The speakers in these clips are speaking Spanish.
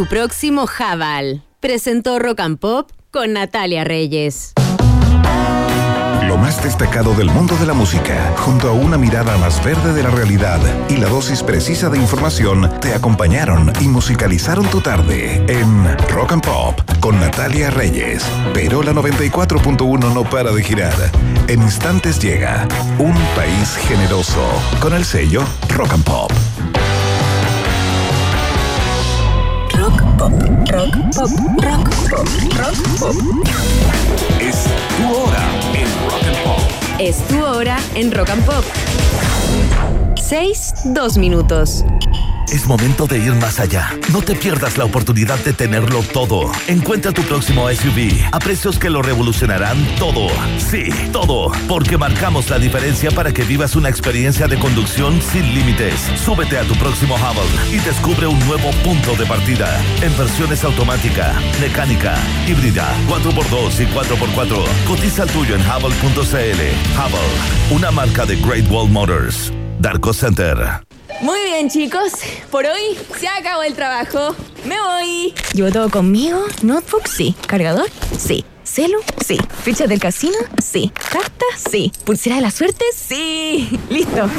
tu próximo Jabal. Presentó Rock and Pop con Natalia Reyes. Lo más destacado del mundo de la música, junto a una mirada más verde de la realidad y la dosis precisa de información, te acompañaron y musicalizaron tu tarde en Rock and Pop con Natalia Reyes. Pero la 94.1 no para de girar. En instantes llega Un País Generoso con el sello Rock and Pop. Pop, Rock Pop, Rock Pop, Rock Pop. Es tu hora en Rock and Pop. Es tu hora en Rock and Pop. 6, 2 minutos. Es momento de ir más allá. No te pierdas la oportunidad de tenerlo todo. Encuentra tu próximo SUV a precios que lo revolucionarán todo. Sí, todo. Porque marcamos la diferencia para que vivas una experiencia de conducción sin límites. Súbete a tu próximo Hubble y descubre un nuevo punto de partida. En versiones automática, mecánica, híbrida, 4x2 y 4x4. Cotiza el tuyo en hubble.cl. Hubble, una marca de Great Wall Motors. Darko Center. Muy bien, chicos. Por hoy se acabó el trabajo. Me voy. ¿Llevo todo conmigo? ¿Notebook? Sí. ¿Cargador? Sí. ¿Celu? Sí. ¿Ficha del casino? Sí. ¿Carta? Sí. ¿Pulsera de la suerte? Sí. Listo.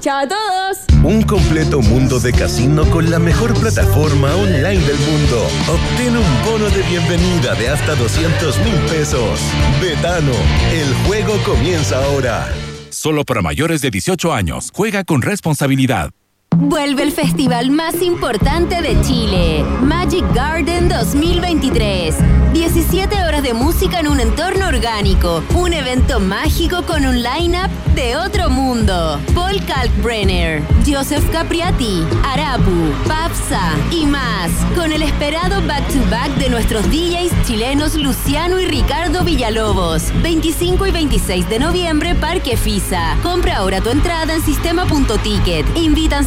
¡Chao a todos! Un completo mundo de casino con la mejor plataforma online del mundo. Obtén un bono de bienvenida de hasta 200 mil pesos. Betano, el juego comienza ahora. Solo para mayores de 18 años. Juega con responsabilidad. Vuelve el festival más importante de Chile, Magic Garden 2023. 17 horas de música en un entorno orgánico, un evento mágico con un line-up de otro mundo. Paul Kalkbrenner, Joseph Capriati, Arapu, Papsa y más, con el esperado back-to-back de nuestros DJs chilenos Luciano y Ricardo Villalobos. 25 y 26 de noviembre, Parque Fisa. Compra ahora tu entrada en sistema.ticket. Invitan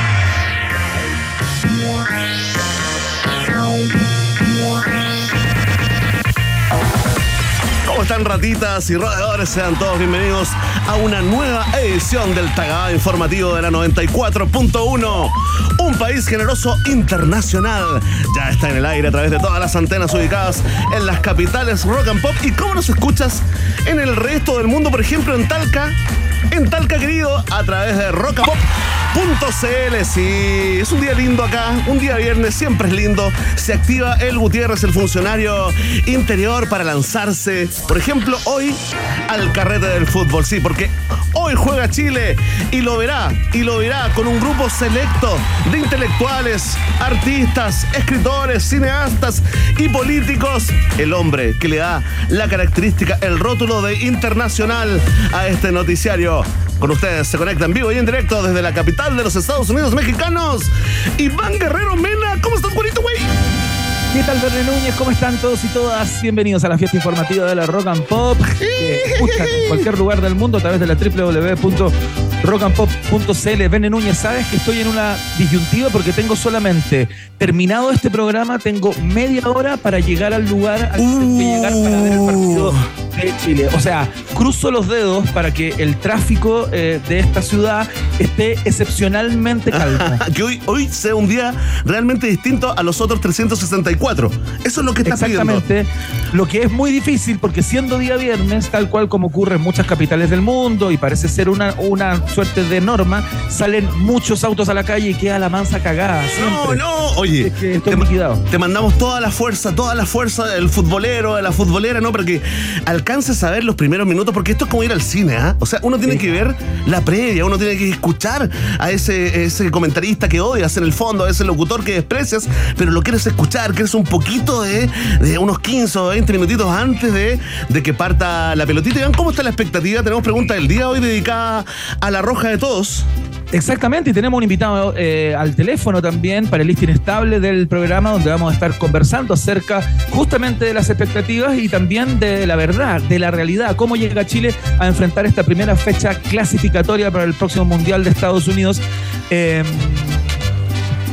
Están ratitas y roedores? Sean todos bienvenidos a una nueva edición del Tagada Informativo de la 94.1. Un país generoso internacional. Ya está en el aire a través de todas las antenas ubicadas en las capitales rock and pop. ¿Y cómo nos escuchas en el resto del mundo? Por ejemplo, en Talca. En Talca, querido, a través de Rock and Pop CL, sí, es un día lindo acá, un día viernes siempre es lindo. Se activa el Gutiérrez, el funcionario interior, para lanzarse, por ejemplo, hoy al carrete del fútbol, sí, porque hoy juega Chile y lo verá, y lo verá con un grupo selecto de intelectuales, artistas, escritores, cineastas y políticos. El hombre que le da la característica, el rótulo de internacional a este noticiario. Con ustedes se conecta en vivo y en directo desde la capital de los Estados Unidos mexicanos. Iván Guerrero Mena, ¿cómo estás, bonito, güey? ¿Qué tal, Verne Núñez? ¿Cómo están todos y todas? Bienvenidos a la fiesta informativa de la Rock and Pop, que escuchan en cualquier lugar del mundo a través de la www.rockandpop.cl. Verne Núñez, sabes que estoy en una disyuntiva porque tengo solamente terminado este programa, tengo media hora para llegar al lugar al que tengo que llegar para ver el partido de Chile. O sea, cruzo los dedos para que el tráfico eh, de esta ciudad esté excepcionalmente calmo. que hoy, hoy sea un día realmente distinto a los otros 364. Eso es lo que está pidiendo. Exactamente. Lo que es muy difícil porque siendo día viernes, tal cual como ocurre en muchas capitales del mundo y parece ser una, una suerte de norma, salen muchos autos a la calle y queda la mansa cagada. No, siempre. no, oye, Es que estoy te, liquidado. te mandamos toda la fuerza, toda la fuerza del futbolero, de la futbolera, ¿no? Para que alcances a ver los primeros minutos, porque esto es como ir al cine, ¿ah? O sea, uno tiene que ver la previa, uno tiene que escuchar a ese, ese comentarista que odias en el fondo, a ese locutor que desprecias, pero lo quieres escuchar, quieres un poquito de, de unos 15 o 20 minutitos antes de, de que parta la pelotita. Y vean cómo está la expectativa. Tenemos pregunta del día hoy dedicada a la roja de todos. Exactamente, y tenemos un invitado eh, al teléfono también para el listing estable del programa, donde vamos a estar conversando acerca justamente de las expectativas y también de la verdad, de la realidad, cómo llega Chile a enfrentar esta primera fecha clasificatoria para el próximo Mundial de Estados Unidos. Eh,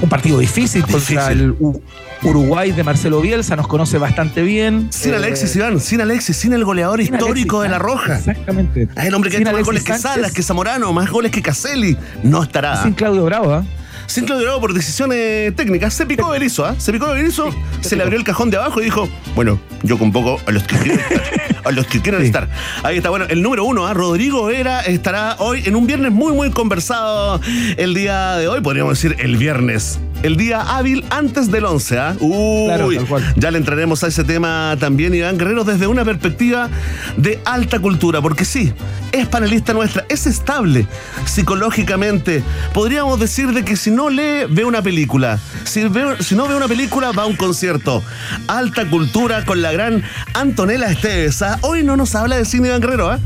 un partido difícil contra Difícil. el U- Uruguay de Marcelo Bielsa, nos conoce bastante bien. Sin Eh, Alexis, Iván, sin Alexis, sin el goleador sin histórico Alexis de la Roja. Exactamente. Ah, El hombre que ha Sin hecho más goles que Salas, que Zamorano, más goles que Caselli, no estará. Sin Claudio Bravo, ¿ah? Sin Claudio Bravo por decisiones técnicas. Se picó Berizzo, ¿ah? Se picó Berizzo, se le abrió el cajón de abajo y dijo, bueno, yo convoco a los que quieren estar. A los que quieren Sí. estar. Ahí está, bueno, el número uno, ¿ah? Rodrigo Vera estará hoy en un viernes muy, muy conversado el día de hoy, podríamos decir el viernes. El día hábil antes del 11, ¿ah? Uy, Claro, tal cual. ya le entraremos a ese tema también, Iván Guerrero, desde una perspectiva de alta cultura, porque sí, es panelista nuestra, es estable psicológicamente. Podríamos decir de que si no lee, ve una película. Si, ve- si no ve una película, va a un concierto. Alta cultura con la gran Antonella Esteves. ¿ah? Hoy no nos habla de cine, Iván Guerrero, ¿ah?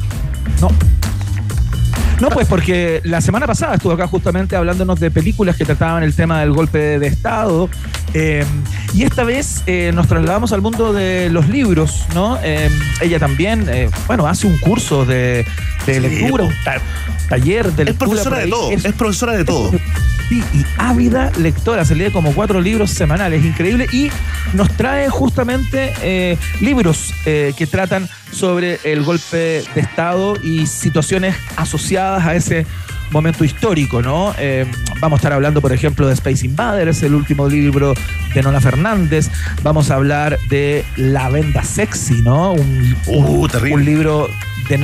No. No, pues porque la semana pasada estuvo acá justamente hablándonos de películas que trataban el tema del golpe de, Estado. Eh, y esta vez eh, nos trasladamos al mundo de los libros, ¿no? Eh, ella también, eh, bueno, hace un curso de, de Sí, lectura, un ta- taller de Es lectura. profesora por de todo, Es- es profesora de todo. Sí, y ávida lectora, se lee como cuatro libros semanales, increíble, y nos trae justamente libros que tratan sobre el golpe de Estado y situaciones asociadas a ese momento histórico, ¿no? Eh, vamos a estar hablando, por ejemplo, de Space Invaders, el último libro de Nona Fernández, vamos a hablar de La Venda Sexy, ¿no? Un, Uh, un- terrible. un libro de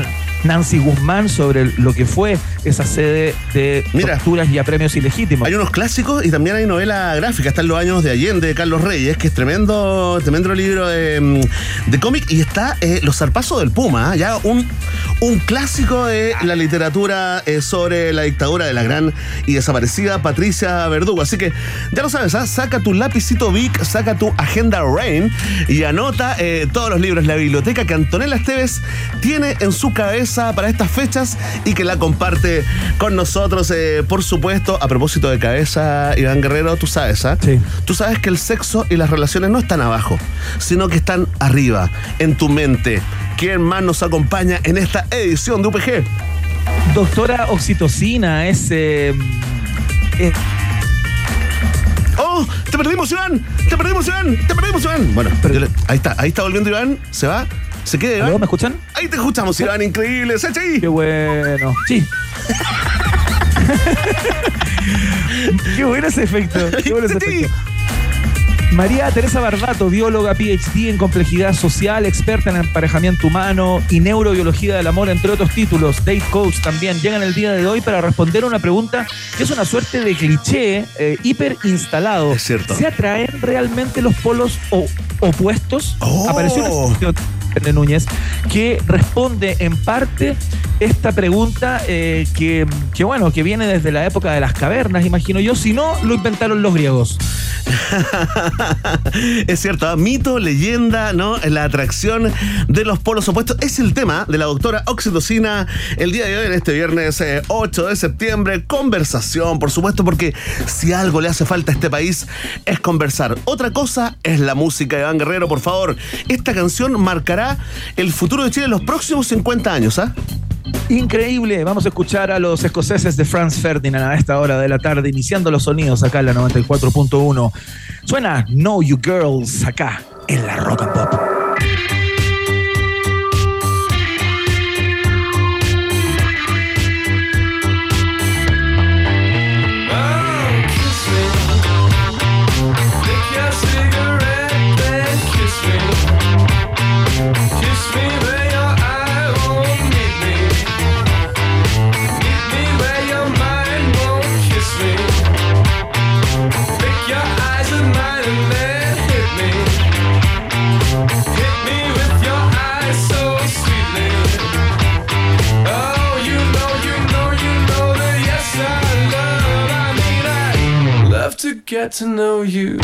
Nancy Guzmán sobre lo que fue esa sede de Mira. torturas y apremios ilegítimos. Hay unos clásicos y también hay novela gráfica. Está en los años de Allende, de Carlos Reyes, que es tremendo, tremendo libro de, mm, de cómic. Y está eh, Los zarpazos del Puma, ¿ah? ya un, un clásico de la literatura eh, sobre la dictadura de la gran y desaparecida Patricia Verdugo. Así que ya lo sabes, saca tu lapicito Vic, saca tu agenda Rain y anota eh, todos los libros, la biblioteca que Antonella Esteves tiene en su cabeza para estas fechas y que la comparte con nosotros, eh, por supuesto. A propósito de cabeza, Iván Guerrero, tú sabes, ¿ah? Sí. Tú sabes que el sexo y las relaciones no están abajo, sino que están arriba, en tu mente. ¿Quién más nos acompaña en esta edición de UPG? Doctora Oxitocina es. eh, eh, ¡Oh! ¡Te perdimos, Iván! ¡Te perdimos, Iván! ¡Te perdimos, Iván! Bueno, le- ahí está, ahí está volviendo Iván. ¿Se va? ¿Se queda. Iván? ¿Me escuchan? Ahí te escuchamos, Iván. Increíble. ¡Sacha ahí! Qué bueno. Sí. Qué bueno ese efecto. Qué bueno ese efecto. María Teresa Barbato, bióloga PhD en complejidad social, experta en emparejamiento humano y neurobiología del amor, entre otros títulos. Date Coach también llegan el día de hoy para responder una pregunta que es una suerte de cliché eh, hiper instalado. Es cierto. ¿Se atraen realmente los polos opuestos? Oh. Apareció una de Núñez que responde en parte esta pregunta eh, que, que, bueno, que viene desde la época de las cavernas, imagino yo. Si no, lo inventaron los griegos. es cierto, mito, leyenda, ¿no? La atracción de los polos opuestos es el tema de la doctora Oxitocina el día de hoy, en este viernes eh, 8 de septiembre. Conversación, por supuesto, porque si algo le hace falta a este país es conversar. Otra cosa es la música Iván Guerrero, por favor. Esta canción marcará el futuro de Chile en los próximos 50 años, ¿ah? Increíble, vamos a escuchar a los escoceses de Franz Ferdinand a esta hora de la tarde, iniciando los sonidos acá en la 94.1. Suena Know You Girls acá en la Rock and Pop. Get to know you.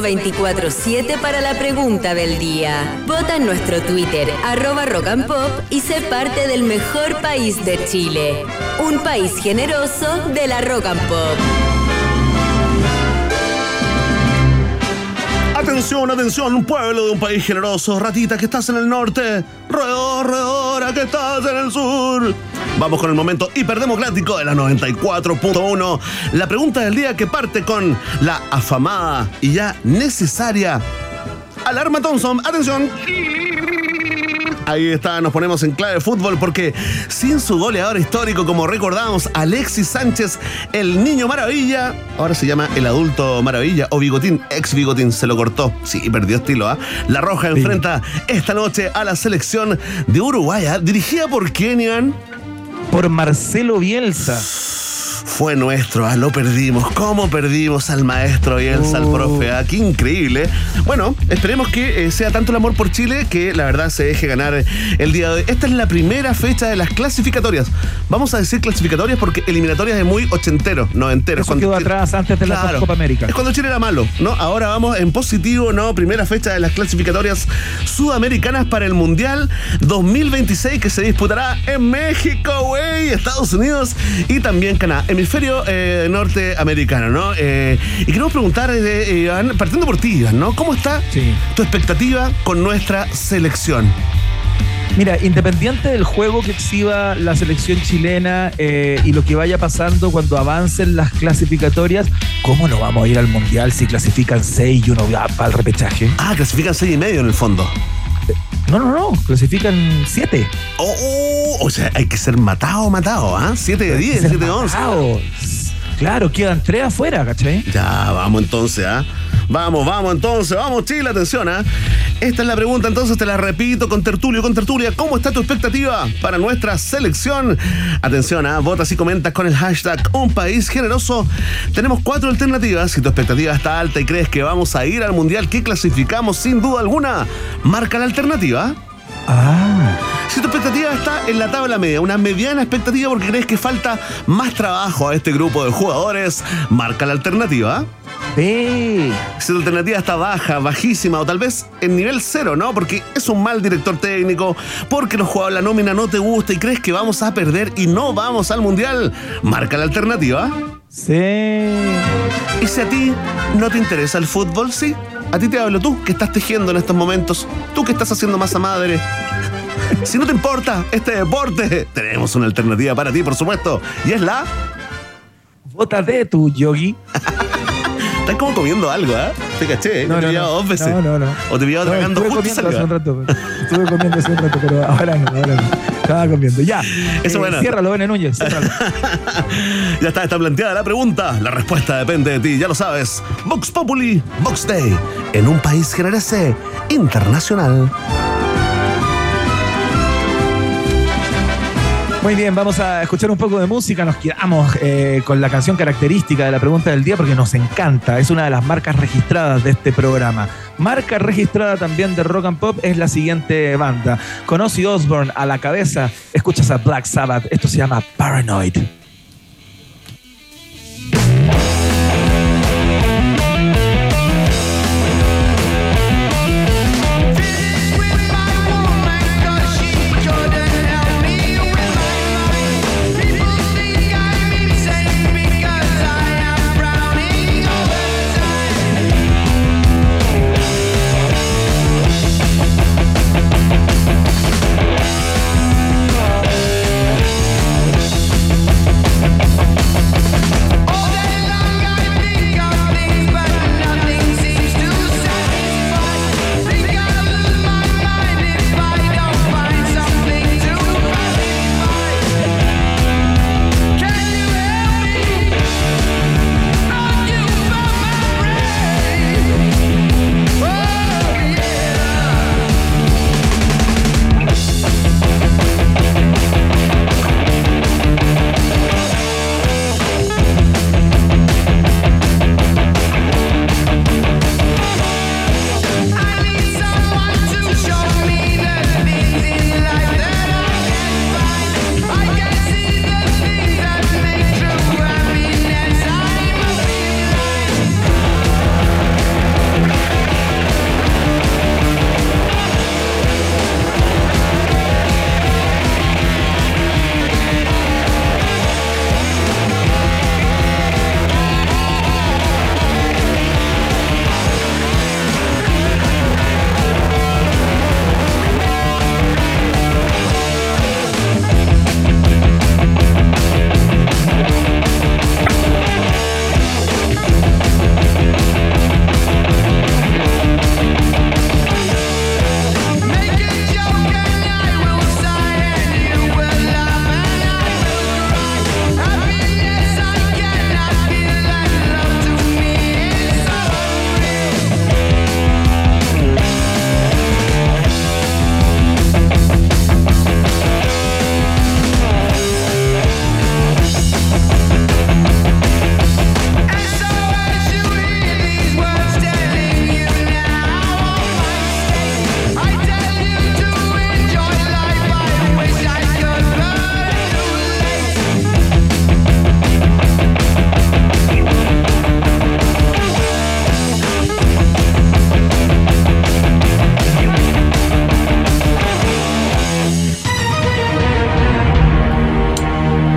Permiso 24-7 para la pregunta del día. Vota en nuestro Twitter, arroba Rock and Pop, y sé parte del mejor país de Chile. Un país generoso de la Rock and Pop. Atención, atención, pueblo de un país generoso. Ratita, que estás en el norte. Roedor, roedora, que estás en el sur. Vamos con el momento hiperdemocrático de la 94.1. La pregunta del día que parte con la afamada y ya necesaria alarma Thompson. Atención. Ahí está, nos ponemos en clave de fútbol porque sin su goleador histórico, como recordamos, Alexis Sánchez, el niño maravilla, ahora se llama el adulto maravilla o bigotín, ex bigotín, se lo cortó. Sí, perdió estilo, ¿ah? La Roja enfrenta esta noche a la selección de Uruguay, ¿ah? dirigida por Kenyan. Por Marcelo Bielsa. Fue nuestro, ah, lo perdimos. ¿Cómo perdimos al maestro Bielsa, al Oh. profe? Ah, qué increíble. Bueno, esperemos que eh, sea tanto el amor por Chile que la verdad se deje ganar el día de hoy. Esta es la primera fecha de las clasificatorias. Vamos a decir clasificatorias porque eliminatorias es muy ochentero, noventero. Eso quedó atrás antes de la. Copa América. Es cuando Chile era malo, ¿no? Ahora vamos en positivo, ¿no? Primera fecha de las clasificatorias sudamericanas para el Mundial 2026 que se disputará en México, güey, Estados Unidos y también Canadá. Hemisferio eh, norteamericano, ¿no? Eh, y queremos preguntar, eh, Iván, partiendo por ti, Iván, ¿no? ¿Cómo está Sí. tu expectativa con nuestra selección? Mira, independiente del juego que exhiba la selección chilena eh, y lo que vaya pasando cuando avancen las clasificatorias, ¿cómo no vamos a ir al Mundial si clasifican seis y uno va para el repechaje? Ah, clasifican seis y medio en el fondo. No, no, no, clasifican siete. Oh, oh, o sea, hay que ser matado, matado, ¿ah? 7 de 10, Ser 7 de 11. matado. Claro, quedan tres afuera, ¿cachai? Ya, vamos entonces, ¿ah? Vamos, vamos entonces, vamos Chile, atención, ¿ah? Esta es la pregunta, entonces te la repito con tertulio, con tertulia. ¿Cómo está tu expectativa para nuestra selección? Atención, ¿ah? Votas y comentas con el hashtag Un País Generoso. Tenemos cuatro alternativas. Si tu expectativa está alta y crees que vamos a ir al Mundial que clasificamos sin duda alguna, marca la alternativa. Ah, Si tu expectativa está en la tabla media, una mediana expectativa porque crees que falta más trabajo a este grupo de jugadores, marca la alternativa. Ve. Si tu alternativa está baja, bajísima o tal vez en nivel cero, ¿no? Porque es un mal director técnico, porque los jugadores, la nómina no te gusta y crees que vamos a perder y no vamos al mundial, marca la alternativa. Sí. Y si a ti no te interesa el fútbol, sí. A ti te hablo tú que estás tejiendo en estos momentos, tú que estás haciendo masa madre. Si no te importa este deporte, tenemos una alternativa para ti, por supuesto. Y es la. Vota de tu yogi. Estás como comiendo algo, ¿ah? Te caché, ¿eh? No, te no, no. dos veces. No, no, no. O te pillaba No, tragando justo comiendo hace un rato. Estuve comiendo hace un rato, pero ahora no, ahora no. Estaba comiendo. Ya. Eso bueno. Ciérralo, Bene Núñez. ciérralo. Ya está, está planteada la pregunta. La respuesta depende de ti, ya lo sabes. Vox Populi, Vox Day. En un país generese internacional. Muy bien, vamos a escuchar un poco de música. Nos quedamos eh, con la canción característica de la pregunta del día porque nos encanta. Es una de las marcas registradas de este programa. Marca registrada también de Rock and Pop es la siguiente banda. Con Ozzy Osbourne a la cabeza, escuchas a Black Sabbath. Esto se llama Paranoid.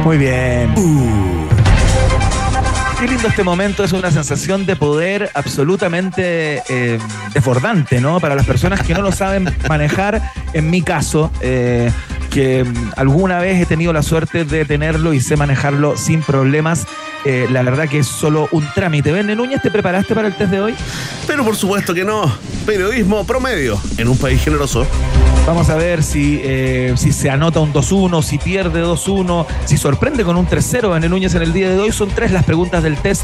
Muy bien. Qué lindo este momento, es una sensación de poder absolutamente eh, desbordante, ¿no? Para las personas que no lo saben manejar, en mi caso, eh, que alguna vez he tenido la suerte de tenerlo y sé manejarlo sin problemas, eh, la verdad que es solo un trámite. Verne Núñez, ¿te preparaste para el test de hoy? Pero por supuesto que no. Periodismo promedio en un país generoso. Vamos a ver si, eh, si se anota un 2-1, si pierde 2-1, si sorprende con un 3-0 en el Núñez en el día de hoy. Son tres las preguntas del test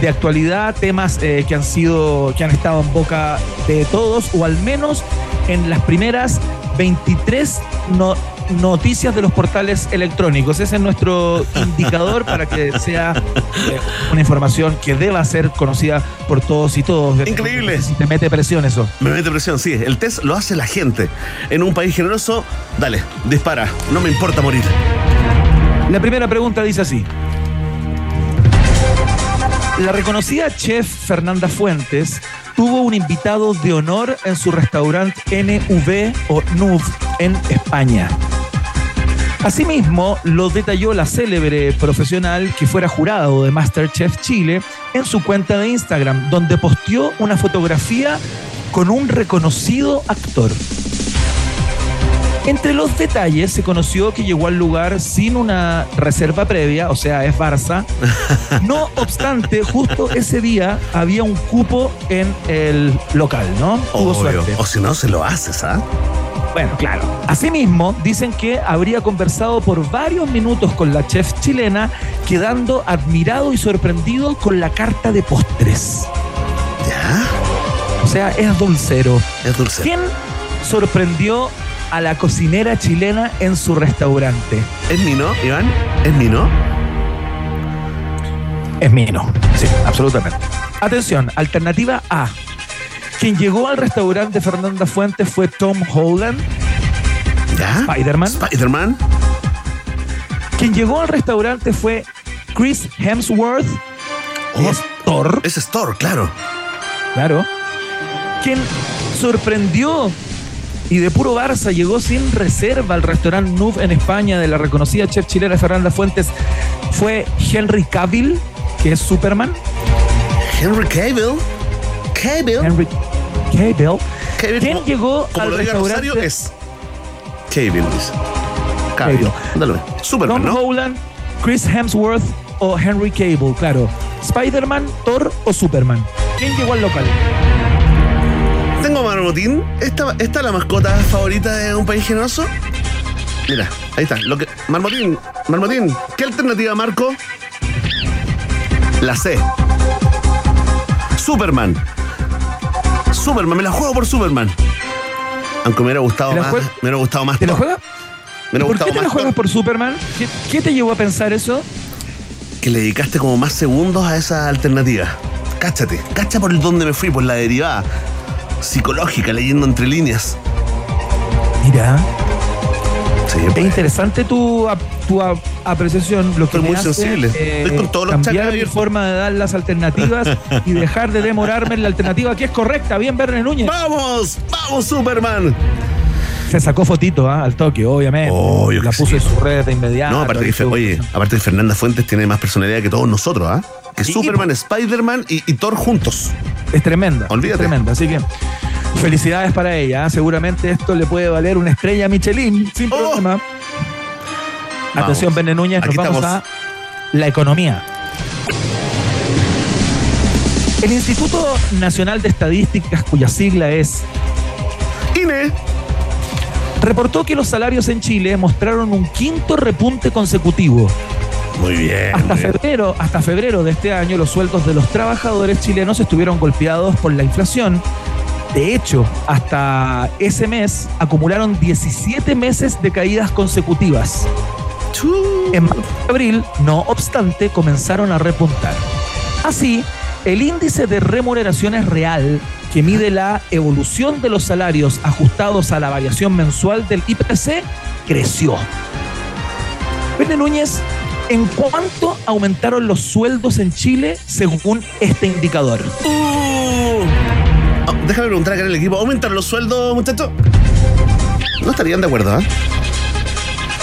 de actualidad, temas eh, que han sido, que han estado en boca de todos, o al menos en las primeras 23 no- noticias de los portales electrónicos. Ese es nuestro indicador para que sea eh, una información que deba ser conocida por todos y todos. Increíble. Te mete presión eso. Me mete presión, sí. El test lo hace la gente. En un país generoso, dale, dispara. No me importa morir. La primera pregunta dice así. La reconocida chef Fernanda Fuentes tuvo un invitado de honor en su restaurante NV o NUV en España. Asimismo, lo detalló la célebre profesional que fuera jurado de Masterchef Chile en su cuenta de Instagram, donde posteó una fotografía con un reconocido actor. Entre los detalles se conoció que llegó al lugar sin una reserva previa, o sea, es Barça. No obstante, justo ese día había un cupo en el local, ¿no? Tuvo Obvio. suerte. O si no, se lo haces, ¿ah? Bueno, claro. Asimismo, dicen que habría conversado por varios minutos con la chef chilena, quedando admirado y sorprendido con la carta de postres. Ya. O sea, es dulcero. Es dulce. ¿Quién sorprendió a la cocinera chilena en su restaurante? ¿Es Mino, Iván? ¿Es Mino? Es Mino. Sí, absolutamente. Atención, alternativa A. Quien llegó al restaurante de Fernanda Fuentes fue Tom Holland, ¿Ya? Spider-Man. Spider-Man. Quien llegó al restaurante fue Chris Hemsworth, Oh. es Thor, Es Store, claro. claro. Quien sorprendió y de puro Barça llegó sin reserva al restaurante Nuf en España de la reconocida chef chilena Fernanda Fuentes fue Henry Cavill, que es Superman. Henry Cavill. Cavill. Henry Cavill. Cavill, ¿Quién llegó Como al lo restaurante? Rosario, es Cavill, dice. Cavill. Cavill. Superman, Tom ¿no? Holland, Chris Hemsworth o Henry Cable, claro. Spider-Man, Thor o Superman. ¿Quién llegó al local? ¿Esta, ¿Esta es la mascota favorita de un país generoso? Mira, ahí está. Lo que, Marmotín, Marmotín, ¿qué alternativa marco? La C. Superman. Superman, me la juego por Superman. Aunque me hubiera gustado ¿Te la más. Me hubiera gustado más. ¿Te Thor. juegas? Me hubiera ¿Por qué te más juegas por Superman? ¿Qué, qué te llevó a pensar eso? que le dedicaste como más segundos a esa alternativa. Cáchate, cacha por el dónde me fui, por la derivada psicológica, leyendo entre líneas. Mira, Sí, es pues. interesante tu, tu ap- apreciación. Lo que Estoy muy hace, sensible. eh, Estoy con todos los cambiar mi forma de dar las alternativas y dejar de demorarme en la alternativa que es correcta. Bien, Verne Núñez. ¡Vamos! ¡Vamos, Superman! Se sacó fotito ¿ah? al toque, obviamente. La puso sí. en su red de inmediato. no, aparte que, oye, aparte que Fernanda Fuentes tiene más personalidad que todos nosotros, ¿ah? Que Superman, Spider-Man y, y Thor juntos. Es tremenda. Olvídate. Es tremenda. Así que felicidades para ella. ¿eh? Seguramente esto le puede valer una estrella Michelin sin Oh. problema. Vamos. Atención, Bene Núñez, nos vamos estamos. a la economía. El Instituto Nacional de Estadísticas, cuya sigla es, INE. reportó que los salarios en Chile mostraron un quinto repunte consecutivo. Muy bien. Hasta muy bien. febrero, hasta febrero de este año, los sueldos de los trabajadores chilenos estuvieron golpeados por la inflación. De hecho, hasta ese mes acumularon 17 meses de caídas consecutivas. En marzo y abril, no obstante, comenzaron a repuntar. Así, el índice de remuneraciones real, que mide la evolución de los salarios ajustados a la variación mensual del IPC, creció. Verne Núñez, ¿en cuánto aumentaron los sueldos en Chile según este indicador? Uh. Oh, déjame preguntar acá en el equipo. ¿Aumentan los sueldos, muchachos? No estarían de acuerdo, ¿ah?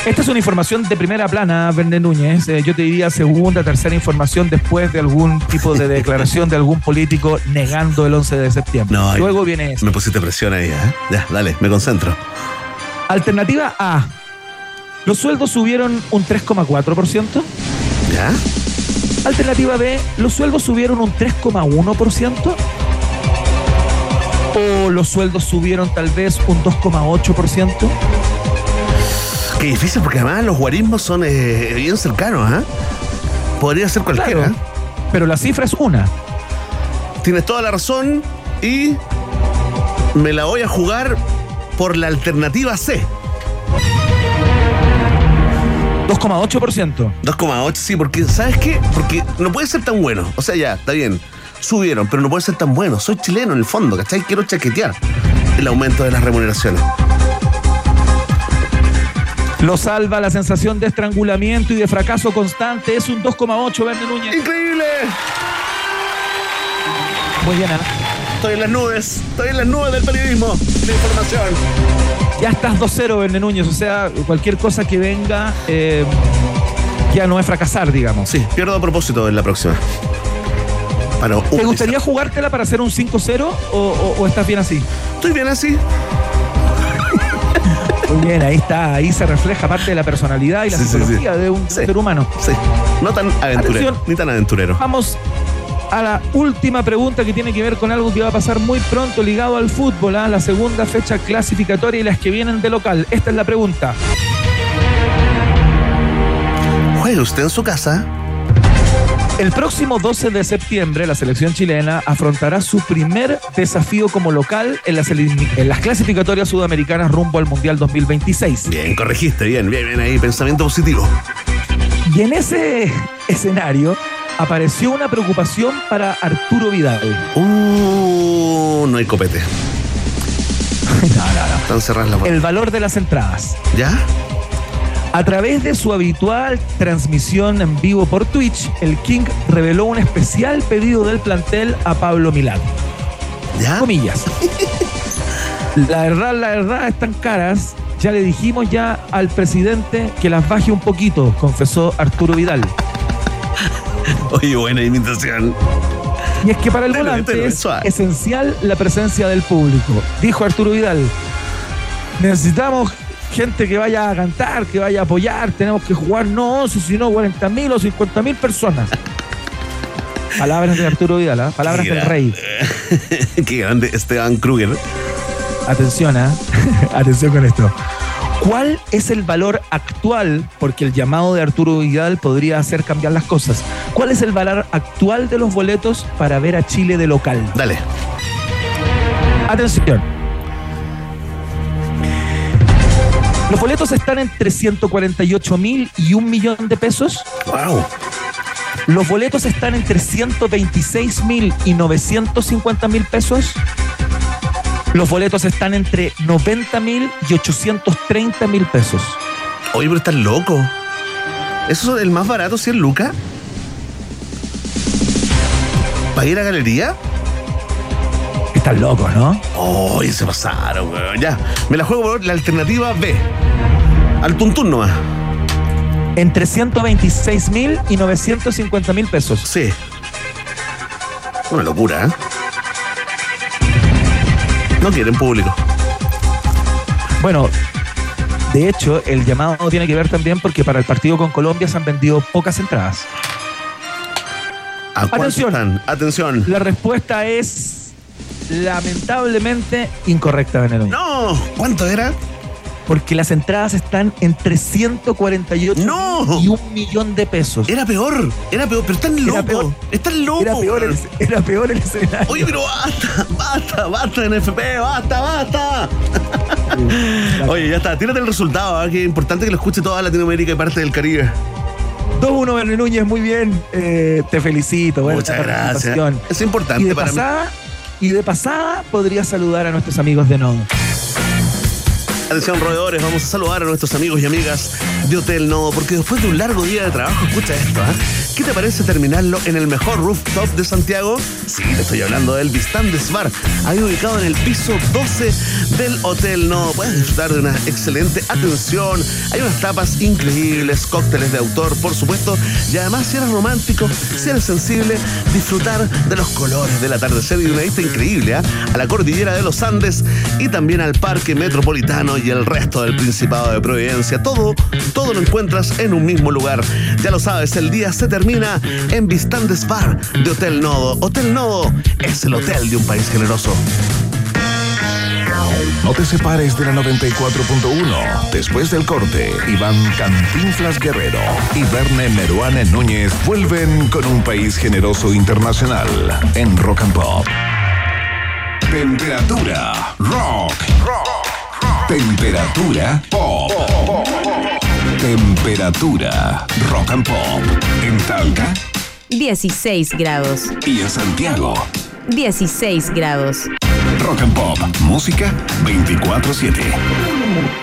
Esta es una información de primera plana, Verne Núñez. Eh, yo te diría segunda, tercera información después de algún tipo de declaración de algún político negando el 11 de septiembre. No, Luego viene esta. Me pusiste presión ahí, ¿eh? Ya, dale, me concentro. Alternativa A. Los sueldos subieron un 3,4%. ¿Ya? Alternativa B. Los sueldos subieron un 3,1%. O los sueldos subieron tal vez un 2,8%. Qué difícil porque además los guarismos son eh, bien cercanos, ¿ah? Podría ser cualquiera. Claro. Pero la cifra es una. Tienes toda la razón y me la voy a jugar por la alternativa C. 2,8%. 2,8, sí, porque ¿sabes qué? Porque no puede ser tan bueno. O sea, ya, está bien. Subieron, pero no puede ser tan bueno. Soy chileno en el fondo, ¿cachai? Quiero chaquetear el aumento de las remuneraciones. Lo salva la sensación de estrangulamiento y de fracaso constante. Es un 2,8, Verne Núñez. ¡Increíble! Muy bien. Estoy en las nubes, estoy en las nubes del periodismo, de información. Ya estás 2-0, Verne Núñez. O sea, cualquier cosa que venga eh, ya no es fracasar, digamos. Sí, pierdo a propósito en la próxima. Para ¿Te gustaría jugártela para hacer un 5-0 o, o- o estás bien así? Estoy bien así. Muy bien, ahí está, ahí se refleja parte de la personalidad y la Sí, psicología sí. de un ser humano. Sí. No tan aventurero, Atención. ni tan aventurero. Vamos a la última pregunta que tiene que ver con algo que va a pasar muy pronto ligado al fútbol, ¿ah? la segunda fecha clasificatoria y las que vienen de local. Esta es la pregunta. Juegue usted en su casa. El próximo 12 de septiembre la selección chilena afrontará su primer desafío como local en las, en las clasificatorias sudamericanas rumbo al Mundial 2026. Bien, corregiste, bien, bien, bien ahí, pensamiento positivo. Y en ese escenario apareció una preocupación para Arturo Vidal. Uh, no hay copete. Cerradas las puertas. El valor de las entradas. ¿Ya? A través de su habitual transmisión en vivo por Twitch, el King reveló un especial pedido del plantel a Pablo Milán. ¿Ya? Comillas. La verdad, la verdad, están caras. Ya le dijimos ya al presidente que las baje un poquito, confesó Arturo Vidal. Oye, buena imitación. Y es que para el volante es esencial la presencia del público. Dijo Arturo Vidal. Necesitamos gente que vaya a cantar, que vaya a apoyar. Tenemos que jugar no 11, sino 40 mil o 50 mil personas. Palabras de Arturo Vidal, ¿ah? palabras Qué del rey. Qué grande Esteban Kruger. Atención, ¿ah? atención con esto. ¿Cuál es el valor actual? Porque el llamado de Arturo Vidal podría hacer cambiar las cosas. ¿Cuál es el valor actual de los boletos para ver a Chile de local? Dale. Atención. Los boletos están entre 148 mil y un millón de pesos. Wow. Los boletos están entre 126 mil y 950 mil pesos. Los boletos están entre 90 mil y 830 mil pesos. Oye, pero estás loco. ¿Eso es el más barato, 100 lucas? ¿Para ir a galería? Están locos, ¿no? Oye, se pasaron, weón. Ya, me la juego por la alternativa B. Al tuntún nomás. Entre 126 mil y 950 mil pesos. Sí. Una locura, ¿eh? No quieren público. Bueno, de hecho, el llamado tiene que ver también porque para el partido con Colombia se han vendido pocas entradas. ¿A cuánto Atención. están? Atención. La respuesta es lamentablemente incorrecta, Benelón. No, ¿cuánto era? Porque las entradas están entre 148 No. y un millón de pesos. Era peor, era peor, pero están Era loco. peor. Están locos. Era peor, el, era peor el escenario. Oye, pero basta, basta, basta NFP, basta, basta. Oye, ya está, tírate el resultado, ¿eh? que es importante que lo escuche toda Latinoamérica y parte del Caribe. 2-1 Verne Núñez, muy bien. Eh, te felicito. buena Muchas gracias. Es Y importante de para mí. pasada, y de pasada podría saludar a nuestros amigos de Nodo. Atención, roedores, vamos a saludar a nuestros amigos y amigas de Hotel Nodo, porque después de un largo día de trabajo, escucha esto, ¿ah? ¿Qué te parece terminarlo en el mejor rooftop de Santiago? Sí, te estoy hablando del Vistandes Bar, ahí ubicado en el piso 12 del Hotel No. Puedes disfrutar de una excelente atención, hay unas tapas increíbles, cócteles de autor, por supuesto, y además si eres romántico, si eres sensible, disfrutar de los colores del atardecer y de una vista increíble ¿ah? a la cordillera de los Andes y también al Parque Metropolitano y el resto del Principado de Providencia. Todo, todo lo encuentras en un mismo lugar. Ya lo sabes, el día se termina en Vistandes Bar de Hotel Nodo. Hotel Nodo es el hotel de un país generoso. No te separes de la 94.1. Después del corte, Iván Cantinflas Guerrero y Verne Meruane Núñez vuelven con un país generoso internacional en Rock and Pop. Temperatura rock. Temperatura pop. Temperatura rock and pop. En Talca 16 grados. y en Santiago. 16 grados. Rock and Pop. Música 24-7.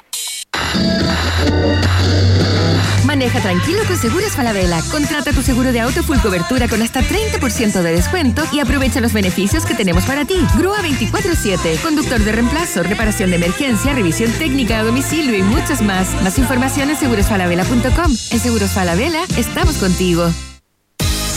Maneja tranquilo con Seguros Falabella. Contrata tu seguro de auto full cobertura con hasta 30% de descuento y aprovecha los beneficios que tenemos para ti. Grúa 24-7, conductor de reemplazo, reparación de emergencia, revisión técnica a domicilio y muchos más. Más información en segurosfalabella.com. En Seguros Falabella estamos contigo.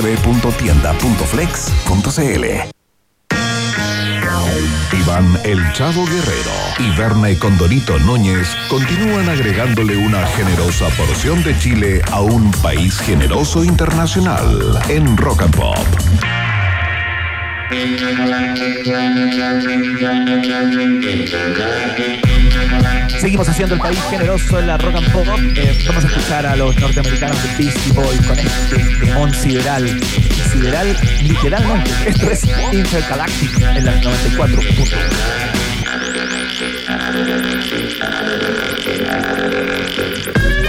www.tienda.flex.cl. Iván El Chavo Guerrero y Verne Condorito Núñez continúan agregándole una generosa porción de Chile a un país generoso internacional en Rock and Pop. Seguimos haciendo el país generoso en la rock and pop. Eh, vamos a escuchar a los norteamericanos de Beastie Boys con este temón sideral. Sideral, literalmente. Esto es Intergalactic en la 94. Don't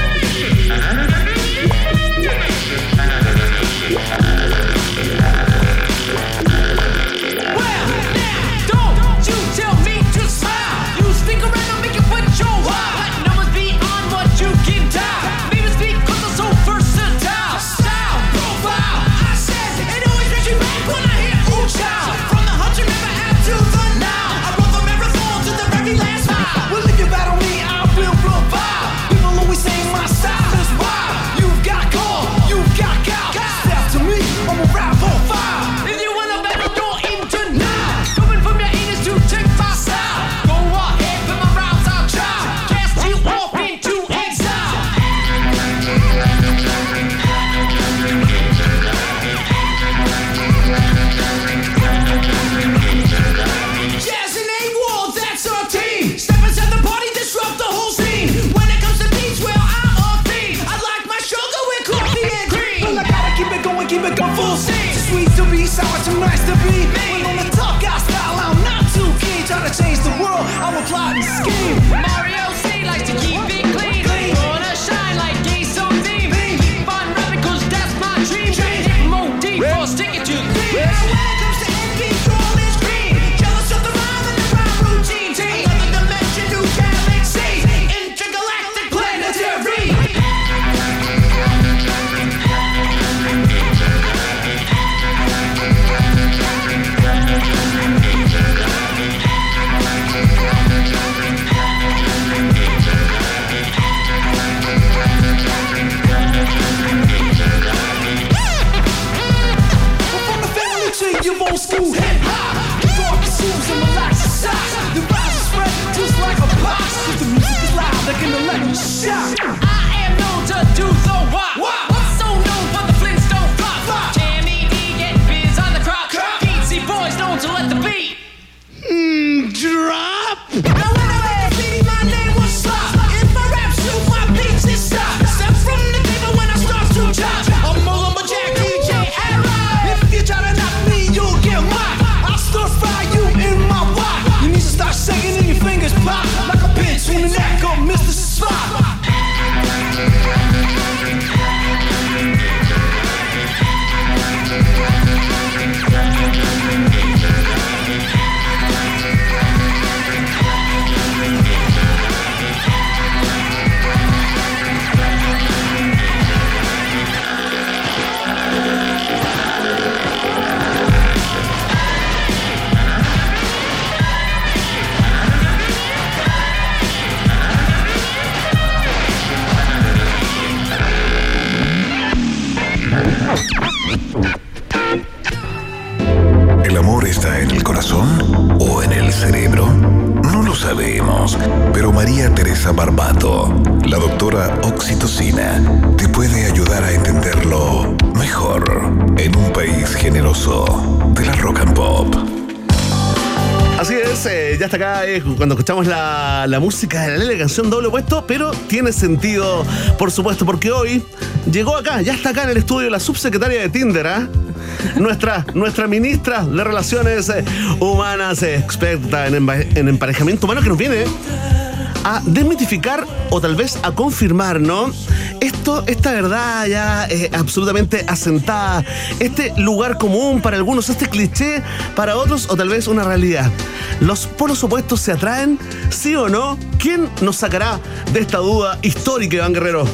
escuchamos la, la música de la Lele, canción doble puesto, pero tiene sentido, por supuesto, porque hoy llegó acá, ya está acá en el estudio la subsecretaria de Tinder, ¿ah? Nuestra, nuestra ministra de Relaciones eh, Humanas, eh, experta en, en emparejamiento humano, que nos viene a desmitificar o tal vez a confirmar, ¿no? Esto, esta verdad ya absolutamente asentada, este lugar común para algunos, este cliché para otros o tal vez una realidad. ¿Los polos opuestos se atraen? ¿Sí o no? ¿Quién nos sacará de esta duda histórica, Iván Guerrero?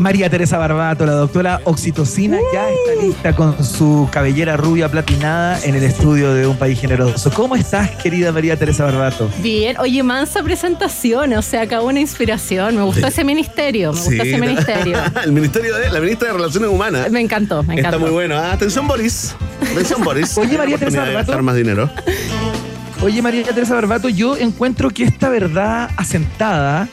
María Teresa Barbato, la doctora Oxitocina, ya está lista con su cabellera rubia platinada en el estudio de Un País Generoso. ¿Cómo estás, querida María Teresa Barbato? Bien, oye, mansa presentación, o sea, acabó una inspiración. Me gustó ese ministerio, me gustó ese ministerio. el ministerio de la ministra de Relaciones Humanas. Me encantó, me encantó. Está muy bueno. ¿ah? Atención, Boris. Atención, Boris. Oye, María Teresa de Barbato. gastar más dinero. Oye, María Teresa Barbato, yo encuentro que esta verdad asentada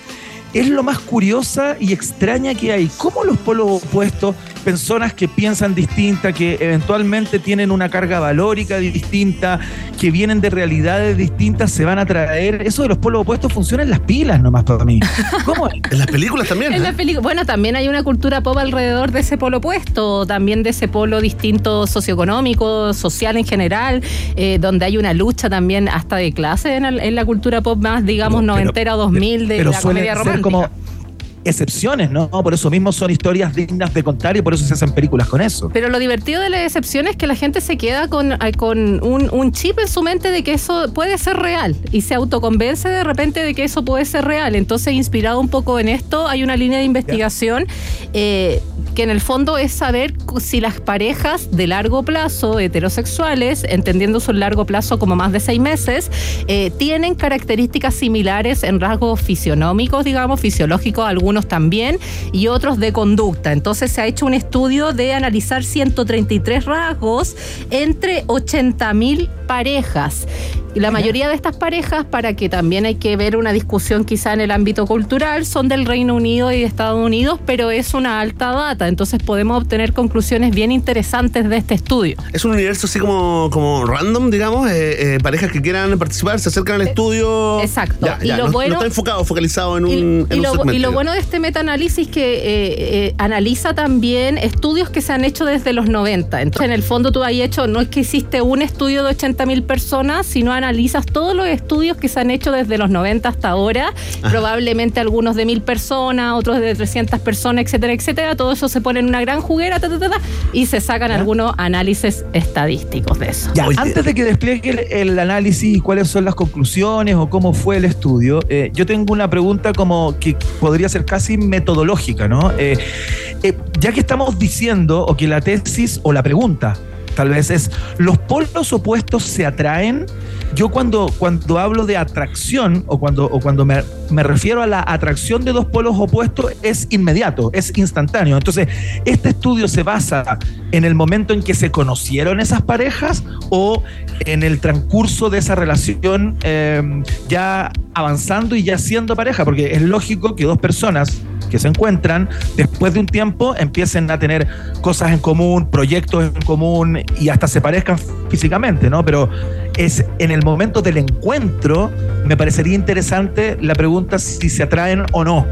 es lo más curiosa y extraña que hay. ¿Cómo los polos opuestos, personas que piensan distinta, que eventualmente tienen una carga valórica distinta, que vienen de realidades distintas, se van a traer? Eso de los polos opuestos funciona en las pilas nomás para mí. ¿Cómo? En las películas también. En ¿eh? la película, bueno, también hay una cultura pop alrededor de ese polo opuesto, también de ese polo distinto socioeconómico, social en general, eh, donde hay una lucha también hasta de clase en, el- en la cultura pop más, digamos, Pero- noventera o 2000 de pero la comedia ser romántica. como excepciones, ¿no? Por eso mismo son historias dignas de contar y por eso se hacen películas con eso. Pero lo divertido de la excepción es que la gente se queda con, eh, con un, un chip en su mente de que eso puede ser real y se autoconvence de repente de que eso puede ser real. Entonces, inspirado un poco en esto, hay una línea de investigación eh, que en el fondo es saber si las parejas de largo plazo, heterosexuales, entendiendo su largo plazo como más de seis meses, eh, tienen características similares en rasgos fisionómicos, digamos, fisiológicos, algunos también, y otros de conducta. Entonces se ha hecho un estudio de analizar 133 rasgos entre 80.000 parejas. Y la mayoría de estas parejas, para que también hay que ver una discusión quizá en el ámbito cultural, son del Reino Unido y de Estados Unidos, pero es una alta data. Entonces podemos obtener conclusiones bien interesantes de este estudio. Es un universo así como, como random, digamos. eh, eh, parejas que quieran participar se acercan al estudio. exacto. Ya, Y ya, lo no, bueno- no está enfocado, focalizado en un, Y, en y un lo, segmento. y lo bueno de este metaanálisis que eh, eh, analiza también estudios que se han hecho desde los 90. Entonces, en el fondo tú has hecho, no es que hiciste un estudio de 80.000 personas, sino analizas todos los estudios que se han hecho desde los 90 hasta ahora, probablemente algunos de 1.000 personas, otros de 300 personas, etcétera, etcétera. Todo eso se pone en una gran juguera ta, ta, ta, ta, y se sacan algunos análisis estadísticos de eso. Ya, antes de que despliegue el, el análisis y cuáles son las conclusiones o cómo fue el estudio, eh, yo tengo una pregunta como que podría ser casi metodológica, ¿no? Eh, eh, ya que estamos diciendo, o que la tesis o la pregunta tal vez es, ¿los polos opuestos se atraen? Yo cuando, cuando hablo de atracción o cuando, o cuando me, me refiero a la atracción de dos polos opuestos es inmediato, es instantáneo. Entonces, ¿este estudio se basa en el momento en que se conocieron esas parejas o en el transcurso de esa relación eh, ya avanzando y ya siendo pareja? Porque es lógico que dos personas que se encuentran, después de un tiempo empiecen a tener cosas en común, proyectos en común y hasta se parezcan físicamente, ¿no? Pero es en el momento del encuentro, me parecería interesante la pregunta si se atraen o no.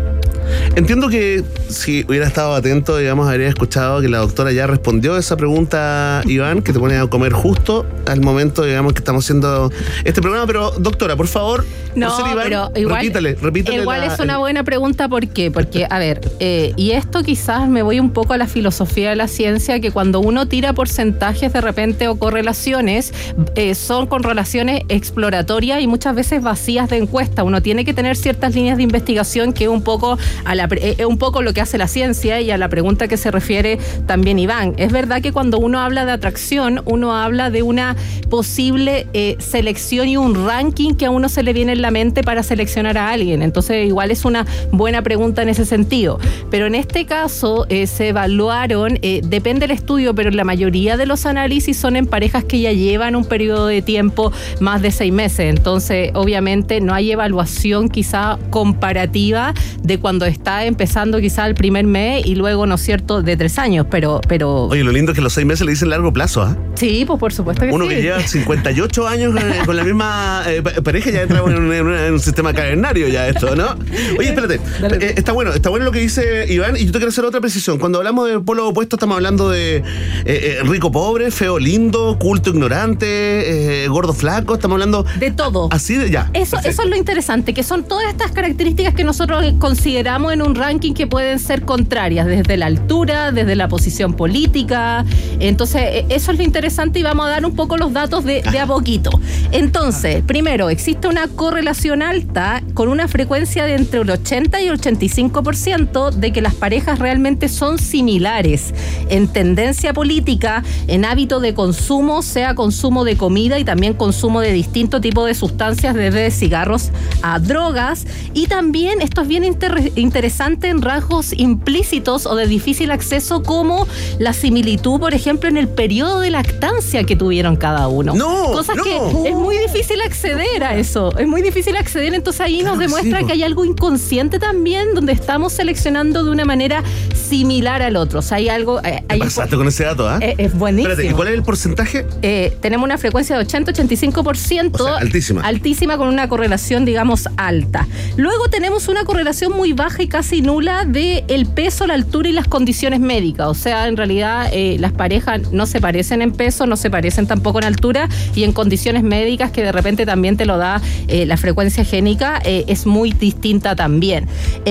Entiendo que si hubiera estado atento, digamos, habría escuchado que la doctora ya respondió esa pregunta, Iván, que te pone a comer justo al momento, digamos, que estamos haciendo este programa. Pero, doctora, por favor, No, Iván, pero igual, repítale, repítale. igual la- es una buena pregunta, ¿por qué? Porque, a ver, eh, y esto quizás me voy un poco a la filosofía de la ciencia, que cuando uno tira porcentajes de repente o correlaciones, eh, son con relaciones exploratorias y muchas veces vacías de encuesta. Uno tiene que tener ciertas líneas de investigación que un poco, a la, eh, es un poco lo que hace la ciencia y a la pregunta que se refiere también Iván. Es verdad que cuando uno habla de atracción, uno habla de una posible eh, selección y un ranking que a uno se le viene en la mente para seleccionar a alguien. Entonces, igual es una buena pregunta en ese sentido. Pero en este caso eh, se evaluaron, eh, depende del estudio, pero la mayoría de los análisis son en parejas que ya llevan un periodo de tiempo más de seis meses. Entonces, obviamente, no hay evaluación quizá comparativa de cuando está empezando quizá el primer mes y luego, ¿no es cierto?, de tres años. Pero, pero Oye, lo lindo es que los seis meses le dicen largo plazo, ¿ah? sí, pues por supuesto que Uno sí. que lleva 58 años con, con la misma eh, pa- pareja ya entra en un, en un- en un sistema cavernario ya esto, ¿no? Oye, espérate. Eh, está bueno, está bueno lo que dice Iván y yo te quiero hacer otra precisión. Cuando hablamos de polo opuesto estamos hablando de eh, eh, rico pobre, feo lindo, culto ignorante, eh, gordo flaco, estamos hablando De todo. así de ya. Eso, eso es lo interesante, que son todas estas características que nosotros consideramos en un ranking que pueden ser contrarias, desde la altura, desde la posición política. Entonces, eh, eso es lo interesante y vamos a dar un poco los datos de, de a poquito. Entonces, primero, existe una correlación alta con una frecuencia de entre el 80 y el 85% de que las parejas realmente son similares en tendencia política, en hábito de consumo, sea consumo de comida y también consumo de distinto tipo de sustancias, desde cigarros a drogas. Y también, esto es bien inter- interesante en rasgos implícitos o de difícil acceso, como la similitud, por ejemplo, en el periodo de lactancia que tuvieron cada uno. No, Cosas no. que es muy difícil acceder a eso. Es muy difícil acceder, entonces ahí Claro nos que sí, demuestra que hay algo inconsciente también, donde estamos seleccionando de una manera similar al otro. O sea, hay algo. eh, ¿Qué hay- pasaste con ese dato, ah? eh, es buenísimo. Espérate, ¿y cuál es el porcentaje? Eh, tenemos una frecuencia de 80-85%. O sea, altísima. Altísima con una correlación, digamos, alta. Luego tenemos una correlación muy baja y casi nula de el peso, la altura y las condiciones médicas. O sea, en realidad eh, las parejas no se parecen en peso, no se parecen tampoco en altura y en condiciones médicas que de repente también te lo da eh, la frecuencia génica eh, es muy distinta también.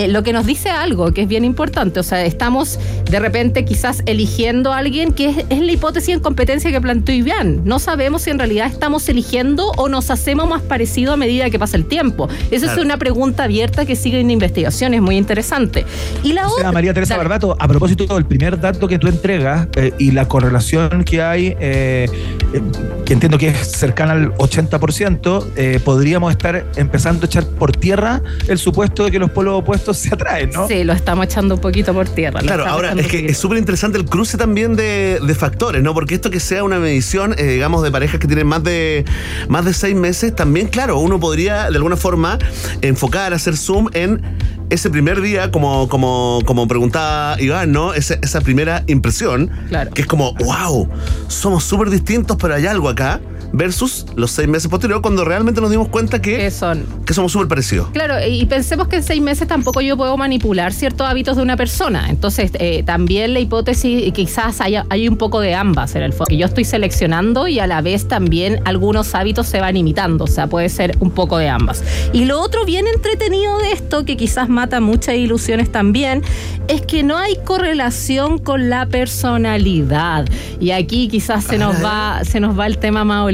Lo que nos dice algo que es bien importante, o sea, estamos de repente quizás eligiendo a alguien que es, es la hipótesis en competencia que planteó Iván. No sabemos si en realidad estamos eligiendo o nos hacemos más parecido a medida que pasa el tiempo. Esa Claro. es una pregunta abierta que sigue en investigación, es muy interesante. Y la O sea, otra. María Teresa Dale. Barbato, a propósito del primer dato que tú entregas eh, y la correlación que hay, eh, eh, que entiendo que es cercana al 80%, eh, podríamos estar empezando a echar por tierra el supuesto de que los polos opuestos se atraen, ¿no? Sí, lo estamos echando un poquito por tierra. Claro, ahora es que es súper interesante el cruce también de, de factores, ¿no? Porque esto que sea una medición, eh, digamos, de parejas que tienen más de, más de seis meses, también, claro, uno podría de alguna forma enfocar, hacer zoom en ese primer día, como, como, como preguntaba Iván, ¿no? Ese- esa primera impresión, Claro. que es como, wow, somos súper distintos, pero hay algo acá, versus los seis meses posteriores, cuando realmente nos dimos cuenta que, Que son que somos súper parecidos. Claro, y pensemos que en seis meses tampoco yo puedo manipular ciertos hábitos de una persona. Entonces, eh, también la hipótesis, quizás haya, hay un poco de ambas en el fondo. Que yo estoy seleccionando y a la vez también algunos hábitos se van imitando. O sea, puede ser un poco de ambas. Y lo otro bien entretenido de esto, que quizás mata muchas ilusiones también, es que no hay correlación con la personalidad. Y aquí quizás se nos va, se nos va el tema más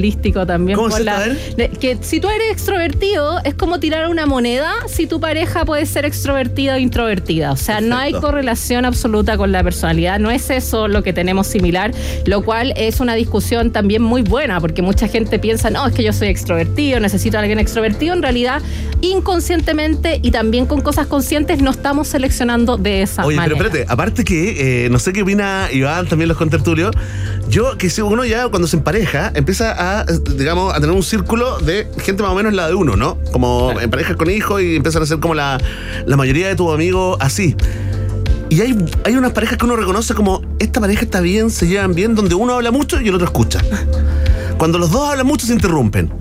también. ¿Cómo por la- que si tú eres extrovertido, es como tirar una moneda si tu pareja puede ser extrovertida o introvertida. O sea, no hay correlación absoluta con la personalidad. No es eso lo que tenemos similar, lo cual es una discusión también muy buena, porque mucha gente piensa, no, es que yo soy extrovertido, necesito a alguien extrovertido. En realidad, inconscientemente y también con cosas conscientes, no estamos seleccionando de esa Oye, manera. pero espérate, aparte que, eh, no sé qué opina Iván, también los contertulios, yo que si uno ya cuando se empareja, empieza a, eh, digamos, a tener un círculo de gente más o menos la de uno, ¿no? Como en parejas con hijos y empiezan a ser como la, la mayoría de tus amigos así. Y hay, hay unas parejas que uno reconoce como, esta pareja está bien, se llevan bien, donde uno habla mucho y el otro escucha. Cuando los dos hablan mucho se interrumpen.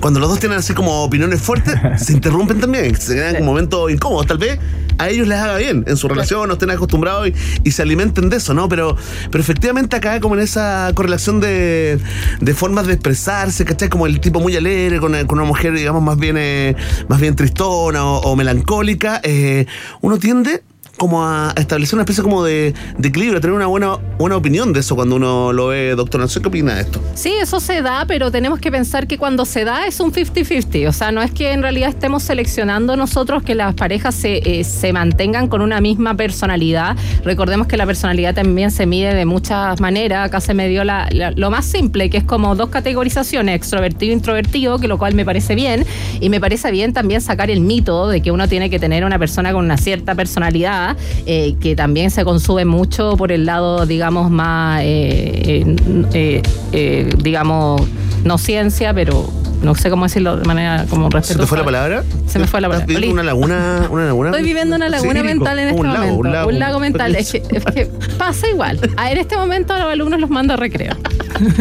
Cuando los dos tienen así como opiniones fuertes, se interrumpen también. Se quedan como momentos incómodos. Tal vez a ellos les haga bien en su relación, no estén acostumbrados y, y se alimenten de eso, ¿no? Pero, pero efectivamente acá como en esa correlación de, de formas de expresarse, ¿cachai? Como el tipo muy alegre con, con una mujer, digamos, más bien, eh, más bien tristona o, o melancólica, eh, uno tiende como a establecer una especie como de, equilibrio, tener una buena, buena opinión de eso cuando uno lo ve, doctor. Sé qué opina de esto. Sí, eso se da, pero tenemos que pensar que cuando se da es un 50-50. O sea, no es que en realidad estemos seleccionando nosotros que las parejas se, eh, se mantengan con una misma personalidad. Recordemos que la personalidad también se mide de muchas maneras. Acá se me dio la- la- lo más simple, que es como dos categorizaciones, extrovertido e introvertido, que lo cual me parece bien. Y me parece bien también sacar el mito de que uno tiene que tener una persona con una cierta personalidad, eh, que también se consume mucho por el lado, digamos, más, eh, eh, eh, digamos, no ciencia, pero no sé cómo decirlo de manera como ¿Se respetuosa. te fue la palabra? Se me fue la ¿Estás palabra. una laguna? Una laguna? Estoy viviendo una laguna Sí, mental en este un lago, momento. un lago. mental. Es que, es que pasa igual. En este momento a los alumnos los mando a recreo.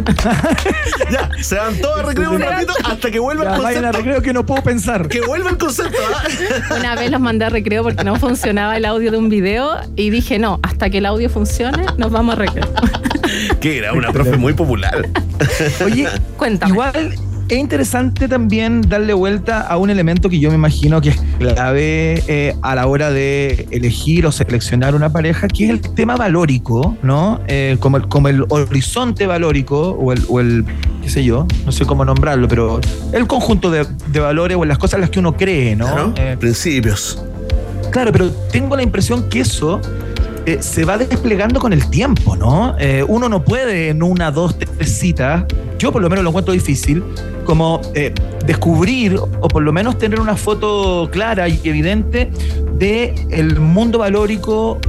Ya, se van todos a recreo un Se ratito hasta que vuelva Ya, el vayan a recreo que no puedo pensar. Que vuelva el concepto, ¿ah? Una vez los mandé a recreo porque no funcionaba el audio de un video y dije, no, hasta que el audio funcione, nos vamos a recreo. Que era una profe muy popular. Oye, Cuéntame. igual es interesante también darle vuelta a un elemento que yo me imagino que es clave eh, a la hora de elegir o seleccionar una pareja, que es el tema valórico, ¿no? Eh, como, el, como el horizonte valórico o el, o el, qué sé yo, no sé cómo nombrarlo, pero el conjunto de, de valores o las cosas en las que uno cree, ¿no? Claro. Eh, Principios. Claro, pero tengo la impresión que eso eh, se va desplegando con el tiempo, ¿no? Eh, uno no puede en una, dos, tres citas, yo por lo menos lo encuentro difícil, como eh, descubrir o por lo menos tener una foto clara y evidente de mundo valórico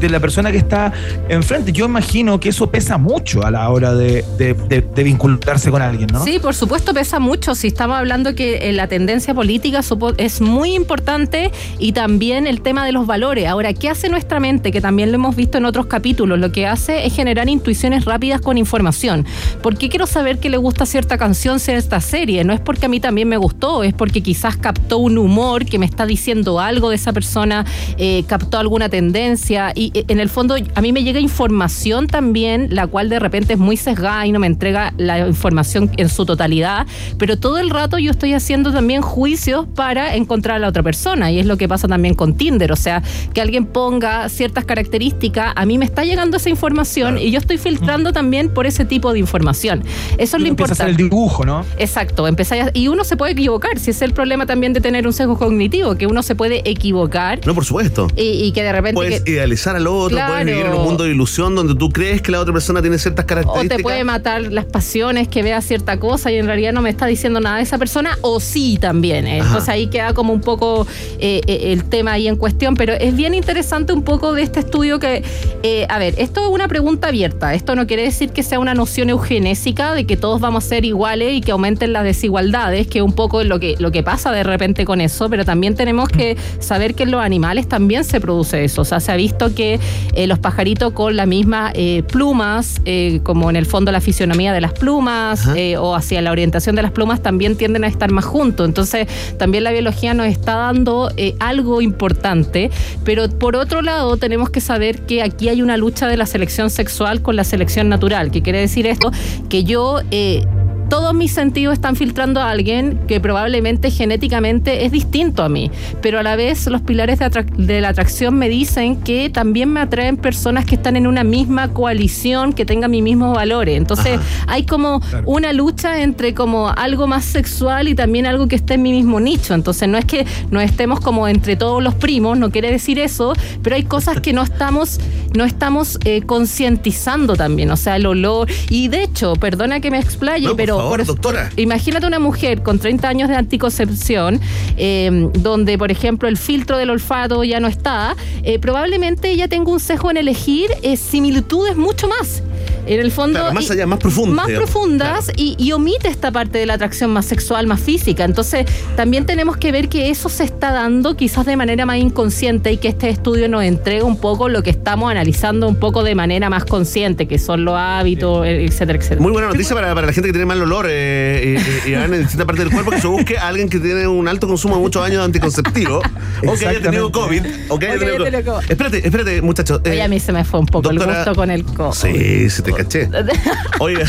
de la persona que está enfrente. Yo imagino que eso pesa mucho a la hora de, de- vincularse con alguien, ¿no? Sí, por supuesto pesa mucho. Si estamos hablando que eh, la tendencia política es muy importante y también el tema de los valores. Ahora, ¿qué hace nuestra mente? Que también lo hemos visto en otros capítulos. Lo que hace es generar intuiciones rápidas con información. ¿Por qué quiero saber que le gusta cierta canción, cierta serie? No es porque a mí también me gustó, es porque quizás captó un humor que me está diciendo algo de esa persona, eh, captó alguna tendencia. Y eh, en el fondo a mí me llega información también, la cual de repente es muy sesgada y no me entrega la información en su totalidad, pero todo el rato yo estoy haciendo también juicios para encontrar a la otra persona. Y es lo que pasa también con Tinder, o sea, que alguien ponga ciertas características, a mí me está llegando esa información y yo estoy filtrando también por ese tipo de información. Eso es lo Empieza a hacer importante. el dibujo, ¿no? Exacto, a- y uno se puede equivocar, si es el problema también de tener un sesgo cognitivo, que uno se puede equivocar No, por supuesto. y, y que de repente... Puedes que- idealizar al otro, Claro. puedes vivir en un mundo de ilusión donde tú crees que la otra persona tiene ciertas o características. te puede matar las pasiones que vea cierta cosa y en realidad no me está diciendo nada de esa persona, o sí también. ¿eh? Entonces ahí queda como un poco eh, eh, el tema ahí en cuestión, pero es bien interesante un poco de este estudio que, eh, a ver, esto es una pregunta abierta, esto no quiere decir que sea una noción eugenésica de que todos vamos a ser iguales y que aumenten las desigualdades, que un poco es lo que, lo que pasa de repente con eso, pero también tenemos que saber que en los animales también se produce eso, o sea, se ha visto que eh, los pajaritos con las mismas eh, plumas, eh, como en el fondo la fisionomía de las plumas eh, o hacia la orientación de las plumas, también tienden a estar más juntos. Entonces, también la biología nos está dando algo importante, pero por otro lado, tenemos que saber que aquí hay una lucha de la selección sexual con la selección natural. ¿Qué quiere decir esto? Que yo. Eh, todos mis sentidos están filtrando a alguien que probablemente genéticamente es distinto a mí, pero a la vez los pilares de, atrac- de la atracción me dicen que también me atraen personas que están en una misma coalición, que tengan mis mismos valores. Entonces hay como una lucha entre como algo más sexual y también algo que esté en mi mismo nicho. Entonces no es que nos estemos como entre todos los primos, no quiere decir eso, pero hay cosas que no estamos, no estamos eh, concientizando también, o sea, el olor. Y de hecho, perdona que me explaye, No, pero favor, por- doctora. imagínate una mujer con 30 años de anticoncepción, eh, donde, por ejemplo, el filtro del olfato ya no está, eh, probablemente ella tenga un sesgo en elegir eh, similitudes mucho más. En el fondo. Claro, más y- allá, más profundas, Más digamos. profundas y, y omite esta parte de la atracción más sexual, más física. Entonces, también tenemos que ver que eso se está dando quizás de manera más inconsciente y que este estudio nos entrega un poco lo que estamos analizando un poco de manera más consciente, que son los hábitos, etcétera, etcétera. Muy buena noticia para, para la gente que tiene mal olor eh, y, y- y en distintas partes del cuerpo que se busque a alguien que tiene un alto consumo de muchos años de anticonceptivo o que haya tenido COVID. O que haya tenido COVID. COVID. Espérate, espérate, muchachos. eh, Oye, a mí se me fue un poco el gusto con el co. Sí, se te caché. Oiga,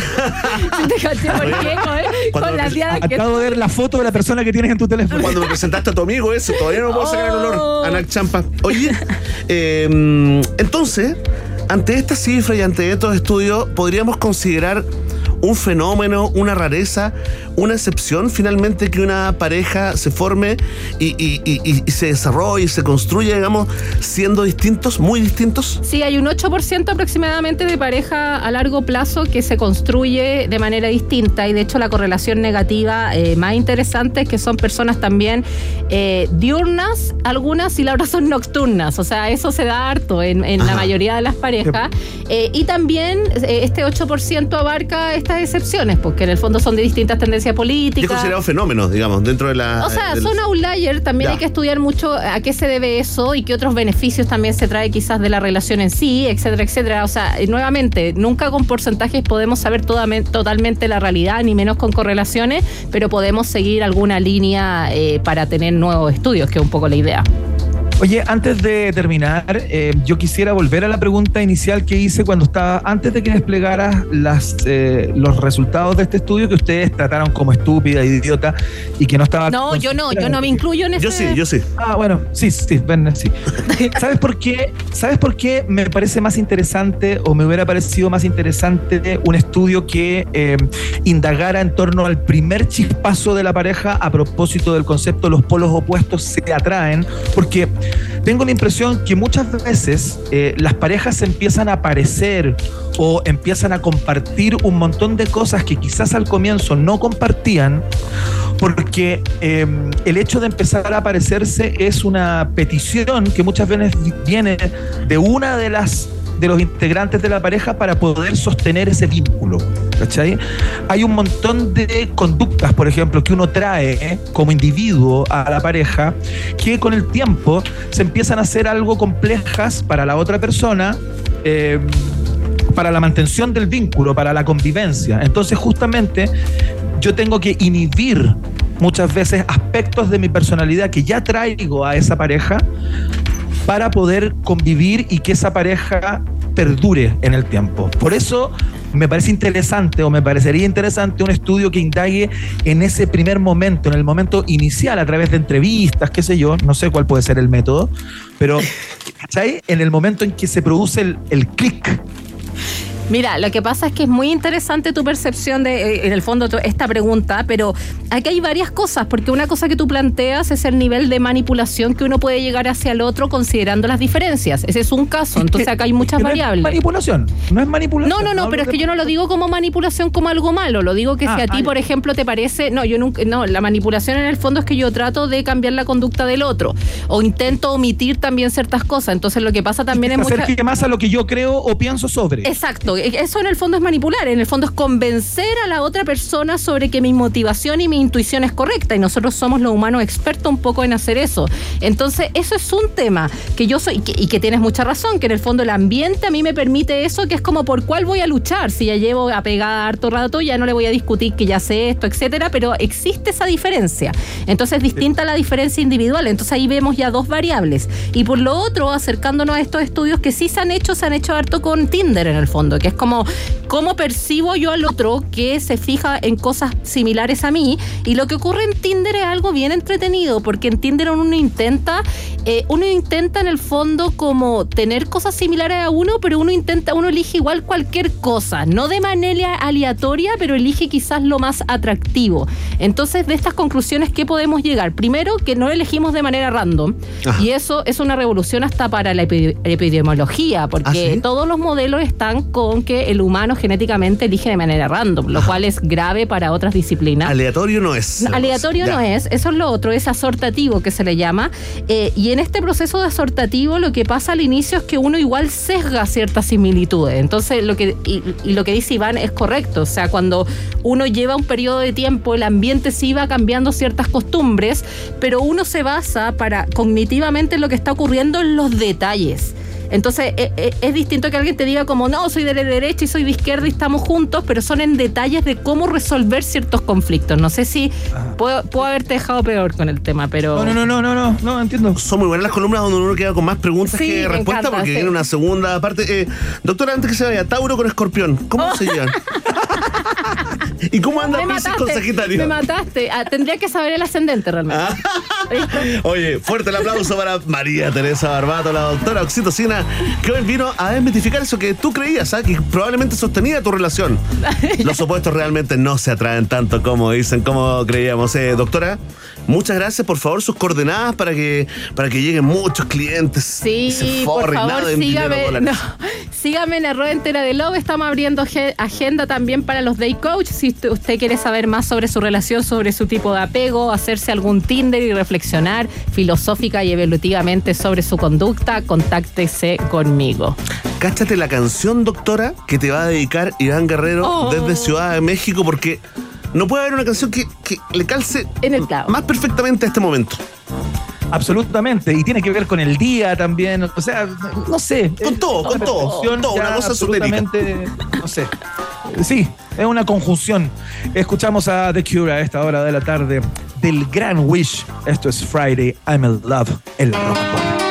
¿Te caché por qué? Con, Cuando con las diadas que Acabo de ver la foto de la persona que tienes en tu teléfono. cuando me presentaste a tu amigo ese, todavía no puedo sacar el Oh. olor. Anac Champa. Oye, eh, entonces, ante esta cifra y ante estos estudios, podríamos considerar un fenómeno, una rareza, una excepción finalmente que una pareja se forme y, y- y- y- y se desarrolle y se construya, digamos, siendo distintos, muy distintos. Sí, hay un 8% aproximadamente de pareja a largo plazo que se construye de manera distinta y de hecho la correlación negativa eh, más interesante es que son personas también eh, diurnas, algunas y la otra son nocturnas, o sea, eso se da harto en, en la mayoría de las parejas. Eh, y también este 8% abarca estas excepciones porque en el fondo son de distintas tendencias Y es políticas. considerado fenómenos, digamos, dentro de la. O sea, son outliers, también Ya. hay que estudiar mucho a qué se debe eso y qué otros beneficios también se trae quizás de la relación en sí, etcétera, etcétera. O sea, nuevamente, nunca con porcentajes podemos saber todamen- totalmente la realidad, ni menos con correlaciones, pero podemos seguir alguna línea eh, para tener nuevos estudios, que es un poco la idea. Oye, antes de terminar, eh, yo quisiera volver a la pregunta inicial que hice cuando estaba, antes de que desplegaras las, eh, los resultados de este estudio que ustedes trataron como estúpida, idiota y que no estaba. No, yo no, yo no me incluyo en ese. Yo sí, yo sí. Ah, bueno, sí, sí, ven, sí. ¿Sabes por qué? ¿Sabes por qué me parece más interesante o me hubiera parecido más interesante un estudio que eh, indagara en torno al primer chispazo de la pareja a propósito del concepto los polos opuestos se atraen? Porque tengo la impresión que muchas veces eh, las parejas empiezan a parecer o empiezan a compartir un montón de cosas que quizás al comienzo no compartían porque eh, el hecho de empezar a parecerse es una petición que muchas veces viene de una de las de los integrantes de la pareja para poder sostener ese vínculo. ¿cachai? Hay un montón de conductas, por ejemplo, que uno trae ¿eh? como individuo a la pareja, que con el tiempo se empiezan a hacer algo complejas para la otra persona. eh, para la mantención del vínculo, para la convivencia. Entonces, justamente, yo tengo que inhibir muchas veces aspectos de mi personalidad que ya traigo a esa pareja para poder convivir y que esa pareja perdure en el tiempo. Por eso me parece interesante o me parecería interesante un estudio que indague en ese primer momento, en el momento inicial, a través de entrevistas, qué sé yo, no sé cuál puede ser el método, pero ¿cachai? en el momento en que se produce el, el clic Mira, lo que pasa es que es muy interesante tu percepción de, eh, en el fondo, esta pregunta, pero aquí hay varias cosas, porque una cosa que tú planteas es el nivel de manipulación que uno puede llegar hacia el otro considerando las diferencias. Ese es un caso, entonces acá hay muchas Que no es variables. manipulación, no es manipulación. No, no, no, pero es que yo no lo digo como manipulación como algo malo, lo digo que Ah, si a ti, ah, por ejemplo, te parece, no, yo nunca, no, la manipulación en el fondo es que yo trato de cambiar la conducta del otro o intento omitir también ciertas cosas, entonces lo que pasa también es se mucha... acerque más a lo que yo creo o pienso sobre. Exacto, eso en el fondo es manipular, en el fondo es convencer a la otra persona sobre que mi motivación y mi intuición es correcta y nosotros somos los humanos expertos un poco en hacer eso. Entonces, eso es un tema que yo soy y que, tienes mucha razón, que en el fondo el ambiente a mí me permite eso, que es como por cuál voy a luchar, si ya llevo apegada harto rato, ya no le voy a discutir que ya sé esto, etcétera, pero existe esa diferencia. Entonces, es distinta la diferencia individual, entonces ahí vemos ya dos variables. Y por lo otro, acercándonos a estos estudios que sí se han hecho, se han hecho harto con Tinder en el fondo, que es como cómo percibo yo al otro que se fija en cosas similares a mí. Y lo que ocurre en Tinder es algo bien entretenido, porque en Tinder uno intenta, eh, uno intenta en el fondo como tener cosas similares a uno, pero uno intenta, uno elige igual cualquier cosa, no de manera aleatoria, pero elige quizás lo más atractivo. Entonces, de estas conclusiones, ¿qué podemos llegar? Primero, que no elegimos de manera random. Ajá. Y eso es una revolución hasta para la epi- epidemiología, porque ¿Ah, sí? todos los modelos están con que el humano genéticamente elige de manera random, lo cual es grave para otras disciplinas. Aleatorio no es. Aleatorio Ya. no es, eso es lo otro, es asortativo que se le llama. Eh, y en este proceso de asortativo lo que pasa al inicio es que uno igual sesga ciertas similitudes. Entonces, lo que, y, y lo que dice Iván es correcto. O sea, cuando uno lleva un periodo de tiempo, el ambiente sí va cambiando ciertas costumbres, pero uno se basa para cognitivamente en lo que está ocurriendo en los detalles. Entonces, e- e- es, distinto que alguien te diga como, no, soy de la derecha y soy de izquierda y estamos juntos, pero son en detalles de cómo resolver ciertos conflictos. No sé si puedo, puedo haberte dejado peor con el tema, pero... No, no, no, no, no, no, no, entiendo. Son muy buenas las columnas donde uno queda con más preguntas Sí, que respuestas porque sí. viene una segunda parte. Eh, doctora, antes que se vaya, Tauro con Escorpión, ¿cómo se llevan? ¿Y cómo anda Me Pisces con Sagitario? me mataste. Ah, tendría que saber el ascendente realmente. Oye, fuerte el aplauso para María Teresa Barbato, la doctora Oxitocina, que hoy vino a desmitificar eso que tú creías, ¿ah? que probablemente sostenía tu relación. Los opuestos realmente no se atraen tanto como dicen, como creíamos. Eh, doctora, muchas gracias. Por favor, sus coordenadas para que, para que lleguen muchos clientes. Sí, Se por favor, sígame, no, sígame en arroba entera de Love. Estamos abriendo ge- agenda también para los day coach. Si usted- quiere saber más sobre su relación, sobre su tipo de apego, hacerse algún Tinder y reflexionar filosófica y evolutivamente sobre su conducta, contáctese conmigo. Cáchate la canción, doctora, que te va a dedicar Iván Guerrero Oh. desde Ciudad de México, porque no puede haber una canción que, que le calce En el más perfectamente a este momento. Absolutamente, y tiene que ver con el día también, o sea, no sé. Con todo, con todo, perfección todo, una cosa absolutamente, No sé. Sí, es una conjunción. Escuchamos a The Cure a esta hora de la tarde del Gran Wish. Esto es Friday, I'm in Love, el rock.